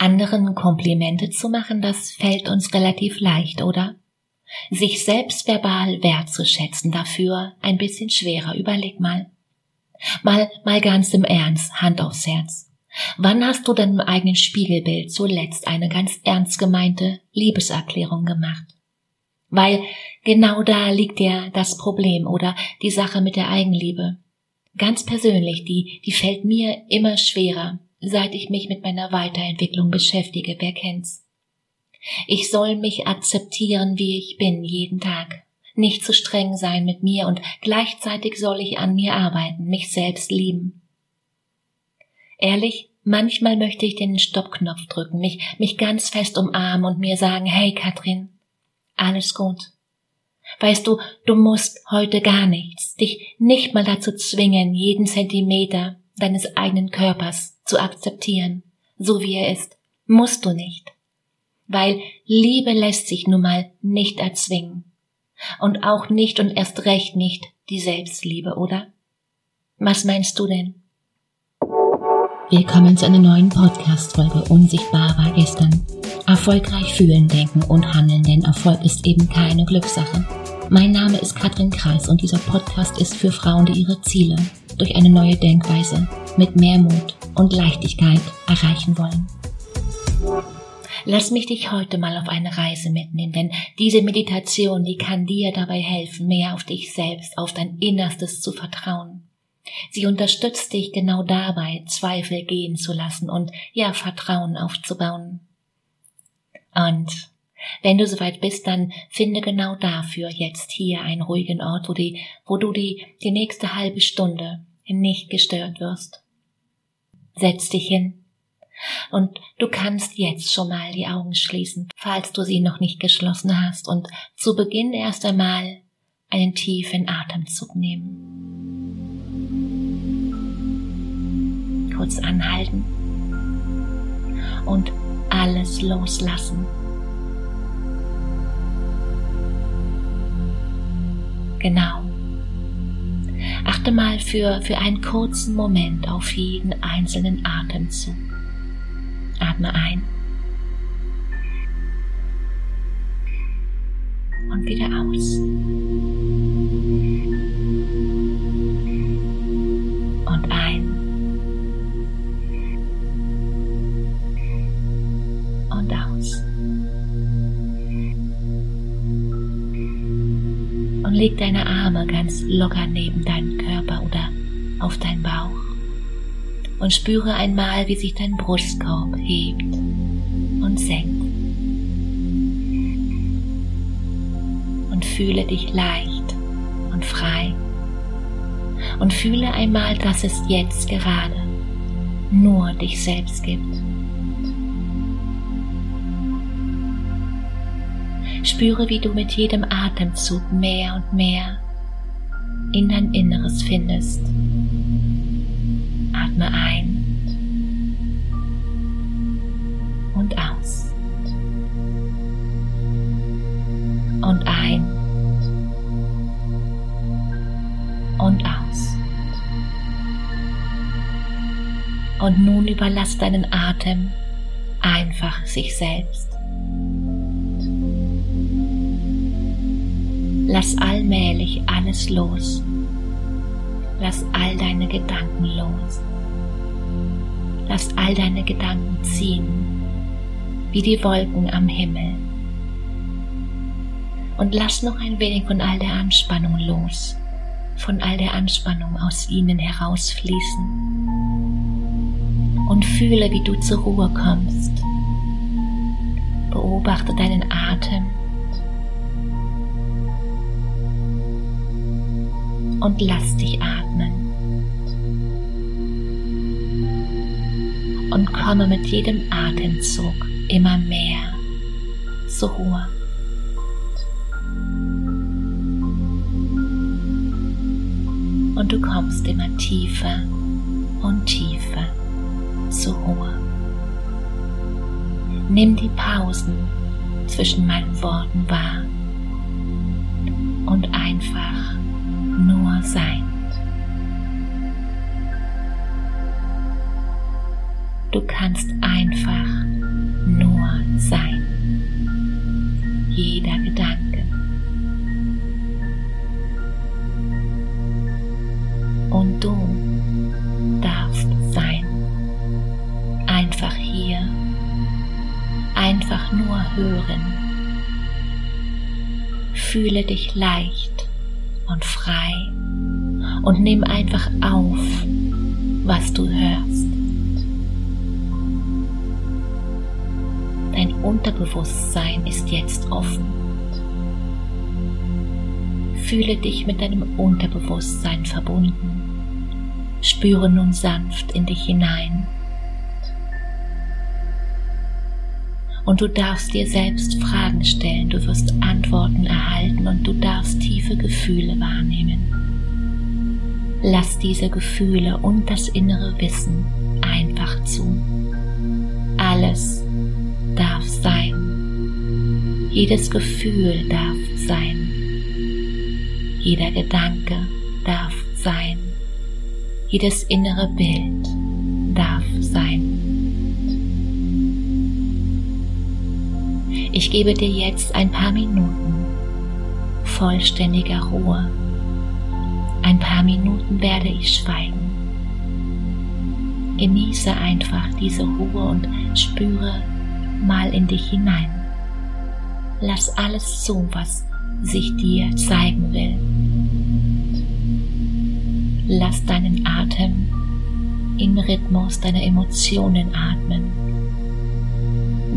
Anderen Komplimente zu machen, das fällt uns relativ leicht, oder? Sich selbst verbal wertzuschätzen dafür ein bisschen schwerer. Überleg mal. Mal, mal ganz im Ernst, Hand aufs Herz. Wann hast du deinem eigenen Spiegelbild zuletzt eine ganz ernst gemeinte Liebeserklärung gemacht? Weil genau da liegt ja das Problem oder die Sache mit der Eigenliebe. Ganz persönlich, die, die fällt mir immer schwerer, seit ich mich mit meiner Weiterentwicklung beschäftige, wer kennt's. Ich soll mich akzeptieren, wie ich bin, jeden Tag. Nicht zu streng sein mit mir und gleichzeitig soll ich an mir arbeiten, mich selbst lieben. Ehrlich, manchmal möchte ich den Stoppknopf drücken, mich, mich ganz fest umarmen und mir sagen, hey Katrin, alles gut. Weißt du, du musst heute gar nichts, dich nicht mal dazu zwingen, jeden Zentimeter deines eigenen Körpers zu akzeptieren, so wie er ist. Musst du nicht. Weil Liebe lässt sich nun mal nicht erzwingen. Und auch nicht und erst recht nicht die Selbstliebe, oder? Was meinst du denn? Willkommen zu einer neuen Podcast-Folge Unsichtbar war gestern. Erfolgreich fühlen, denken und handeln, denn Erfolg ist eben keine Glückssache. Mein Name ist Katrin Kreis und dieser Podcast ist für Frauen, die ihre Ziele durch eine neue Denkweise mit mehr Mut und Leichtigkeit erreichen wollen. Lass mich dich heute mal auf eine Reise mitnehmen, denn diese Meditation, die kann dir dabei helfen, mehr auf dich selbst, auf dein Innerstes zu vertrauen. Sie unterstützt dich genau dabei, Zweifel gehen zu lassen und ja, Vertrauen aufzubauen. Und wenn du soweit bist, dann finde genau dafür jetzt hier einen ruhigen Ort, wo, die, wo du die, die nächste halbe Stunde nicht gestört wirst. Setz dich hin. Und du kannst jetzt schon mal die Augen schließen, falls du sie noch nicht geschlossen hast, und zu Beginn erst einmal einen tiefen Atemzug nehmen. Kurz anhalten und alles loslassen. Genau. Achte mal für, für einen kurzen Moment auf jeden einzelnen Atemzug. Atme ein und wieder aus. Und ein und aus. und leg deine Arme ganz locker neben oder auf deinen Bauch und spüre einmal, wie sich dein Brustkorb hebt und senkt. Und fühle dich leicht und frei. Und fühle einmal, dass es jetzt gerade nur dich selbst gibt. Spüre, wie du mit jedem Atemzug mehr und mehr in dein Inneres findest. Atme ein und aus. Und ein und aus. Und nun überlass deinen Atem einfach sich selbst. Lass allmählich alles los. Lass all deine Gedanken los. Lass all deine Gedanken ziehen, wie die Wolken am Himmel. Und lass noch ein wenig von all der Anspannung los, von all der Anspannung aus ihnen herausfließen. Und fühle, wie du zur Ruhe kommst. Beobachte deinen Atem und lass dich atmen. Und komme mit jedem Atemzug immer mehr zur Ruhe. Und du kommst immer tiefer und tiefer zur Ruhe. Nimm die Pausen zwischen meinen Worten wahr nur Du kannst einfach nur sein. Jeder Gedanke. Und du darfst sein. Einfach hier. Einfach nur hören. Fühle dich leicht und frei und nimm einfach auf, was du hörst. Dein Unterbewusstsein ist jetzt offen. Fühle dich mit deinem Unterbewusstsein verbunden. Spüre nun sanft in dich hinein. Und du darfst dir selbst Fragen stellen, du wirst Antworten erhalten und du darfst tiefe Gefühle wahrnehmen. Lass diese Gefühle und das innere Wissen einfach zu. Alles darf sein. Jedes Gefühl darf sein. Jeder Gedanke darf sein. Jedes innere Bild darf sein. Ich gebe dir jetzt ein paar Minuten vollständiger Ruhe. Ein paar Minuten werde ich schweigen. Genieße einfach diese Ruhe und spüre mal in dich hinein. Lass alles zu, was sich dir zeigen will. Lass deinen Atem im Rhythmus deiner Emotionen atmen.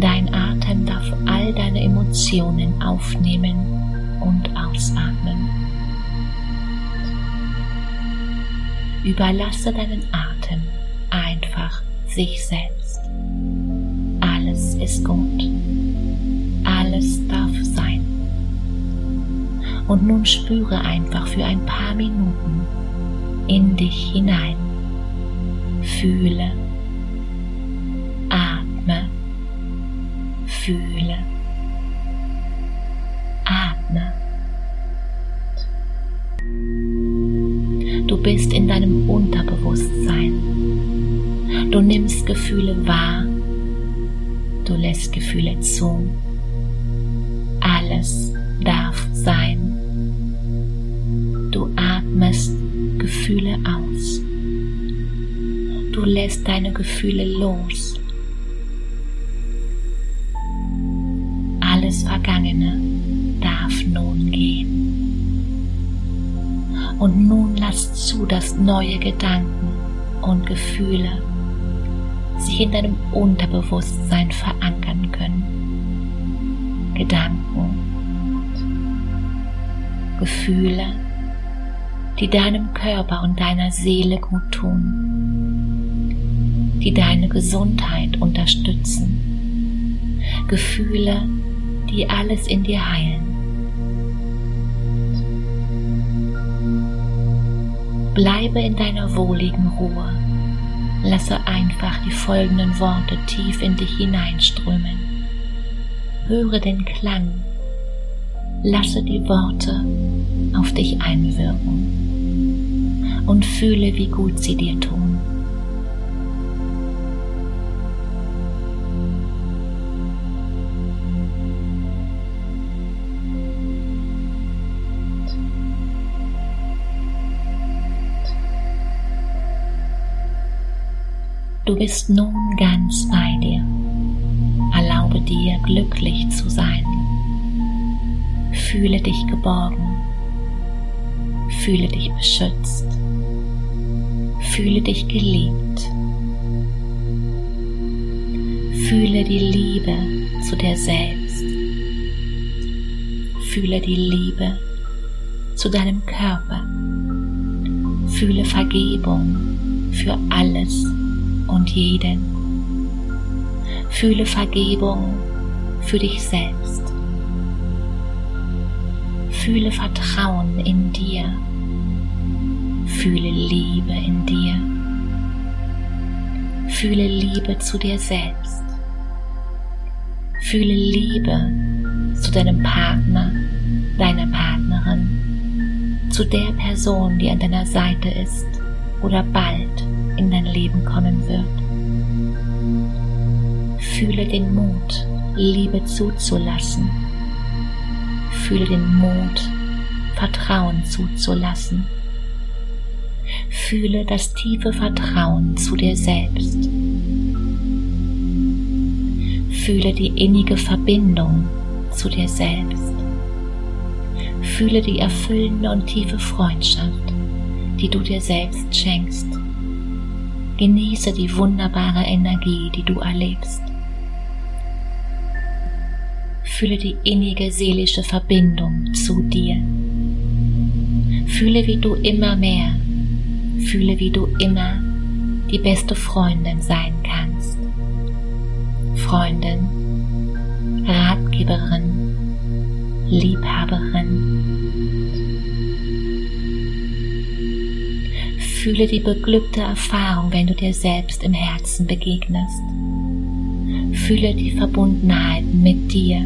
Dein Atem darf all deine Emotionen aufnehmen und ausatmen. Überlasse deinen Atem einfach sich selbst alles ist gut. Alles darf sein. Und nun spüre einfach für ein paar Minuten in dich hinein. Fühle, atme, fühle, Du lässt Gefühle zu. Alles darf sein. Du atmest Gefühle aus. Du lässt deine Gefühle los. Alles Vergangene darf nun gehen. Und nun lass zu, dass neue Gedanken und Gefühle sich in deinem Unterbewusstsein verankern können. Gedanken, Gefühle, die deinem Körper und deiner Seele gut tun, die deine Gesundheit unterstützen, Gefühle, die alles in dir heilen. Bleibe in deiner wohligen Ruhe Lasse einfach die folgenden Worte tief in dich hineinströmen. Höre den Klang. Lasse die Worte auf dich einwirken und fühle, wie gut sie dir tun. Du bist nun ganz bei dir. Erlaube dir, glücklich zu sein. Fühle dich geborgen. Fühle dich beschützt. Fühle dich geliebt. Fühle die Liebe zu dir selbst. Fühle die Liebe zu deinem Körper. Fühle Vergebung für alles, und jeden. Fühle Vergebung für dich selbst. Fühle Vertrauen in dir. Fühle Liebe in dir. Fühle Liebe zu dir selbst. Fühle Liebe zu deinem Partner, deiner Partnerin, zu der Person, die an deiner Seite ist oder bald in dein Leben kommen wird. Fühle den Mut, Liebe zuzulassen. Fühle den Mut, Vertrauen zuzulassen. Fühle das tiefe Vertrauen zu dir selbst. Fühle die innige Verbindung zu dir selbst. Fühle die erfüllende und tiefe Freundschaft, die du dir selbst schenkst. Genieße die wunderbare Energie, die du erlebst. Fühle die innige seelische Verbindung zu dir. Fühle, wie du immer mehr, fühle, wie du immer die beste Freundin sein kannst. Freundin, Ratgeberin, Liebhaberin. Fühle die beglückte Erfahrung, wenn du dir selbst im Herzen begegnest. Fühle die Verbundenheit mit dir.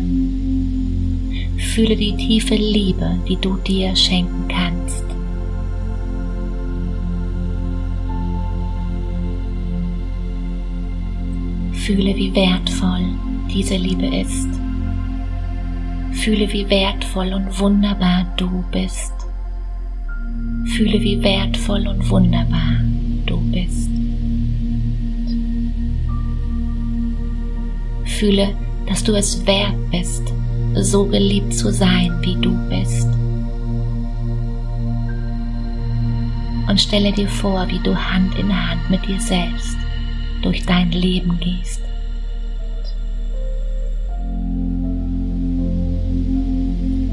Fühle die tiefe Liebe, die du dir schenken kannst. Fühle, wie wertvoll diese Liebe ist. Fühle, wie wertvoll und wunderbar du bist. Fühle, wie wertvoll und wunderbar du bist. Fühle, dass du es wert bist, so geliebt zu sein, wie du bist. Und stelle dir vor, wie du Hand in Hand mit dir selbst durch dein Leben gehst.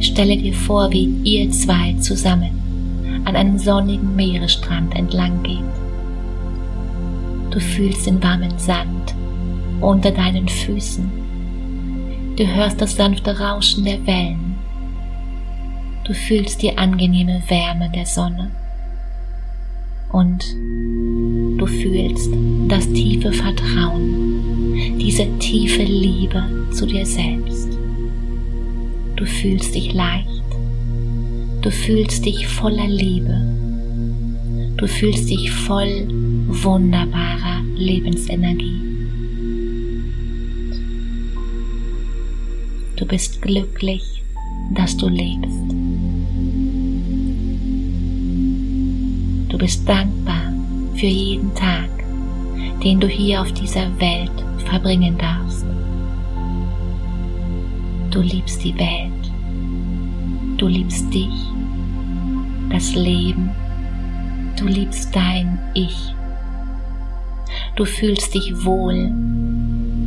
Stelle dir vor, wie ihr zwei zusammen an einem sonnigen Meeresstrand entlang geht. Du fühlst den warmen Sand unter deinen Füßen. Du hörst das sanfte Rauschen der Wellen. Du fühlst die angenehme Wärme der Sonne. Und du fühlst das tiefe Vertrauen, diese tiefe Liebe zu dir selbst. Du fühlst dich leicht. Du fühlst dich voller Liebe. Du fühlst dich voll wunderbarer Lebensenergie. Du bist glücklich, dass du lebst. Du bist dankbar für jeden Tag, den du hier auf dieser Welt verbringen darfst. Du liebst die Welt. Du liebst dich, das Leben. Du liebst dein Ich. Du fühlst dich wohl.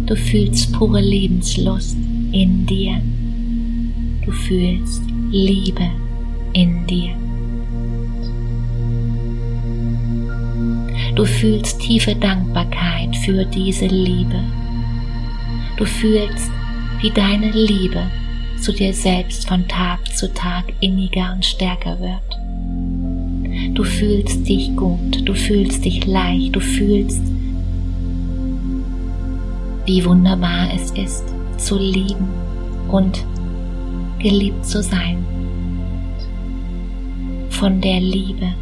Du fühlst pure Lebenslust in dir. Du fühlst Liebe in dir. Du fühlst tiefe Dankbarkeit für diese Liebe. Du fühlst wie deine Liebe zu dir selbst von Tag zu Tag inniger und stärker wird. Du fühlst dich gut, du fühlst dich leicht, du fühlst, wie wunderbar es ist, zu lieben und geliebt zu sein. Von der Liebe,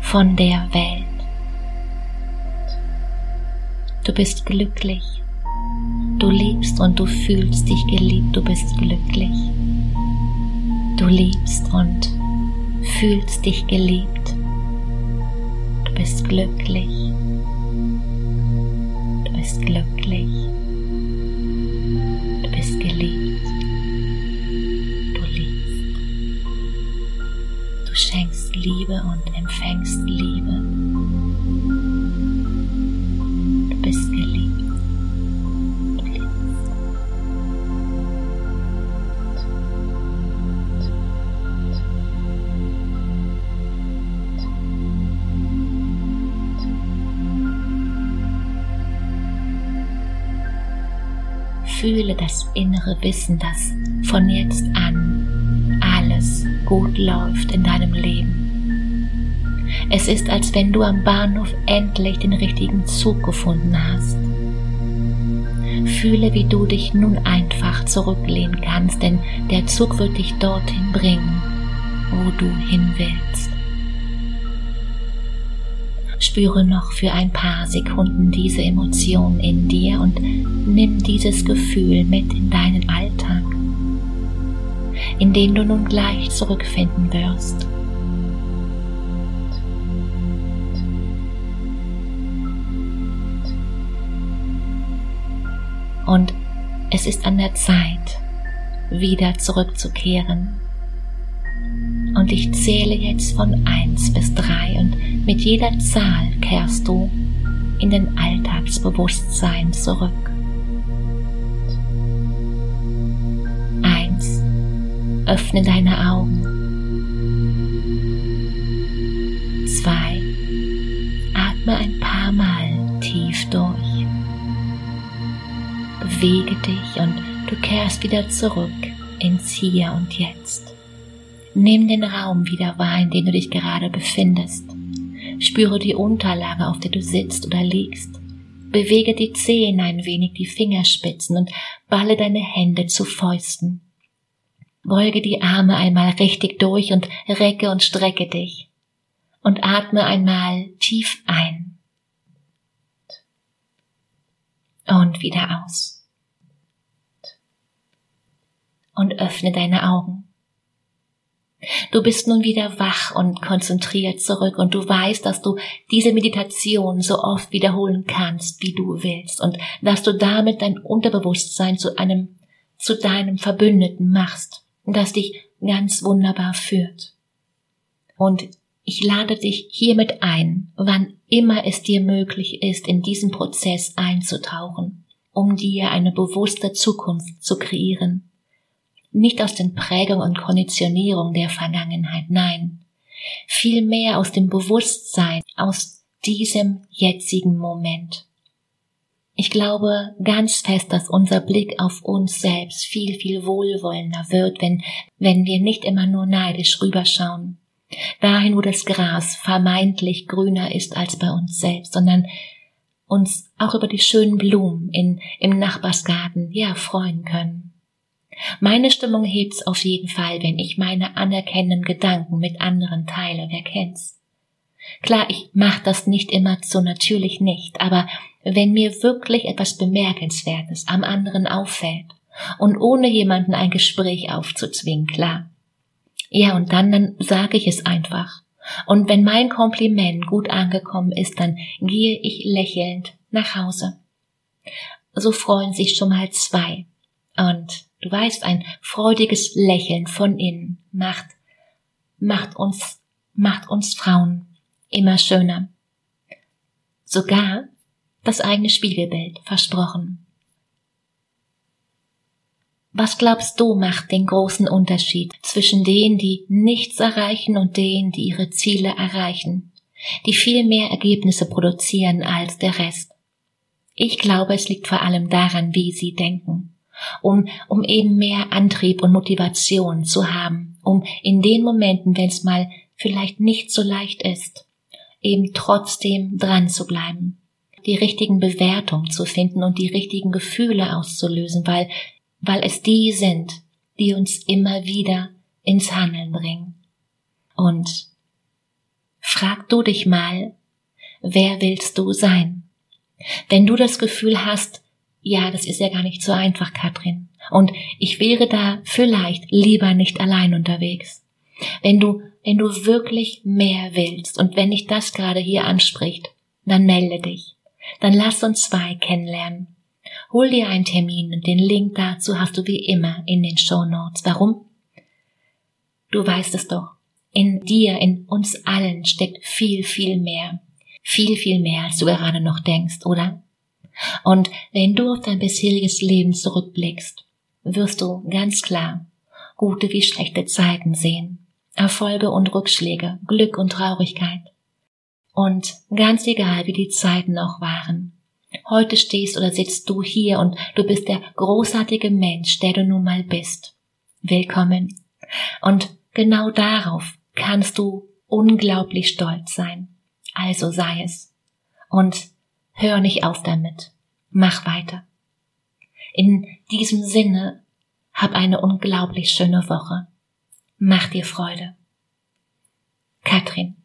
von der Welt. Du bist glücklich Du liebst und du fühlst dich geliebt, du bist glücklich. Du liebst und fühlst dich geliebt. Du bist glücklich. Du bist glücklich. Du bist geliebt. Du liebst. Du schenkst Liebe und empfängst Liebe. Fühle das innere Wissen, dass von jetzt an alles gut läuft in deinem Leben. Es ist, als wenn du am Bahnhof endlich den richtigen Zug gefunden hast. Fühle, wie du dich nun einfach zurücklehnen kannst, denn der Zug wird dich dorthin bringen, wo du hin willst. Spüre noch für ein paar Sekunden diese Emotion in dir und nimm dieses Gefühl mit in deinen Alltag, in den du nun gleich zurückfinden wirst. Und es ist an der Zeit, wieder zurückzukehren. Und ich zähle jetzt von eins bis drei und mit jeder Zahl kehrst du in den Alltagsbewusstsein zurück. Eins. Öffne deine Augen. Zwei. Atme ein paar Mal tief durch. Bewege dich und du kehrst wieder zurück ins Hier und Jetzt. Nimm den Raum wieder wahr, in dem du dich gerade befindest. Spüre die Unterlage, auf der du sitzt oder liegst. Bewege die Zehen ein wenig, die Fingerspitzen und balle deine Hände zu Fäusten. Beuge die Arme einmal richtig durch und recke und strecke dich. Und atme einmal tief ein. Und wieder aus. Und öffne deine Augen. Du bist nun wieder wach und konzentriert zurück und du weißt, dass du diese Meditation so oft wiederholen kannst, wie du willst und dass du damit dein Unterbewusstsein zu einem, zu deinem Verbündeten machst, das dich ganz wunderbar führt. Und ich lade dich hiermit ein, wann immer es dir möglich ist, in diesen Prozess einzutauchen, um dir eine bewusste Zukunft zu kreieren nicht aus den Prägungen und Konditionierungen der Vergangenheit, nein, vielmehr aus dem Bewusstsein, aus diesem jetzigen Moment. Ich glaube ganz fest, dass unser Blick auf uns selbst viel, viel wohlwollender wird, wenn, wenn wir nicht immer nur neidisch rüberschauen. Dahin, wo das Gras vermeintlich grüner ist als bei uns selbst, sondern uns auch über die schönen Blumen in, im Nachbarsgarten, ja, freuen können. Meine Stimmung hebt's auf jeden Fall, wenn ich meine anerkennenden Gedanken mit anderen teile, wer kennt's? Klar, ich mach das nicht immer so natürlich nicht, aber wenn mir wirklich etwas Bemerkenswertes am anderen auffällt und ohne jemanden ein Gespräch aufzuzwingen, klar. Ja, und dann, dann sage ich es einfach. Und wenn mein Kompliment gut angekommen ist, dann gehe ich lächelnd nach Hause. So freuen sich schon mal zwei. Und Du weißt, ein freudiges Lächeln von innen macht, macht uns, macht uns Frauen immer schöner. Sogar das eigene Spiegelbild, versprochen. Was glaubst du macht den großen Unterschied zwischen denen, die nichts erreichen und denen, die ihre Ziele erreichen, die viel mehr Ergebnisse produzieren als der Rest? Ich glaube, es liegt vor allem daran, wie sie denken um, um eben mehr Antrieb und Motivation zu haben, um in den Momenten, wenn es mal vielleicht nicht so leicht ist, eben trotzdem dran zu bleiben, die richtigen Bewertungen zu finden und die richtigen Gefühle auszulösen, weil, weil es die sind, die uns immer wieder ins Handeln bringen. Und frag du dich mal, wer willst du sein? Wenn du das Gefühl hast, ja, das ist ja gar nicht so einfach, Katrin. Und ich wäre da vielleicht lieber nicht allein unterwegs. Wenn du, wenn du wirklich mehr willst und wenn dich das gerade hier anspricht, dann melde dich. Dann lass uns zwei kennenlernen. Hol dir einen Termin und den Link dazu hast du wie immer in den Show Notes. Warum? Du weißt es doch. In dir, in uns allen steckt viel, viel mehr. Viel, viel mehr, als du gerade noch denkst, oder? Und wenn du auf dein bisheriges Leben zurückblickst, wirst du ganz klar gute wie schlechte Zeiten sehen, Erfolge und Rückschläge, Glück und Traurigkeit. Und ganz egal, wie die Zeiten auch waren, heute stehst oder sitzt du hier und du bist der großartige Mensch, der du nun mal bist. Willkommen. Und genau darauf kannst du unglaublich stolz sein. Also sei es. Und Hör nicht auf damit. Mach weiter. In diesem Sinne, hab eine unglaublich schöne Woche. Mach dir Freude. Katrin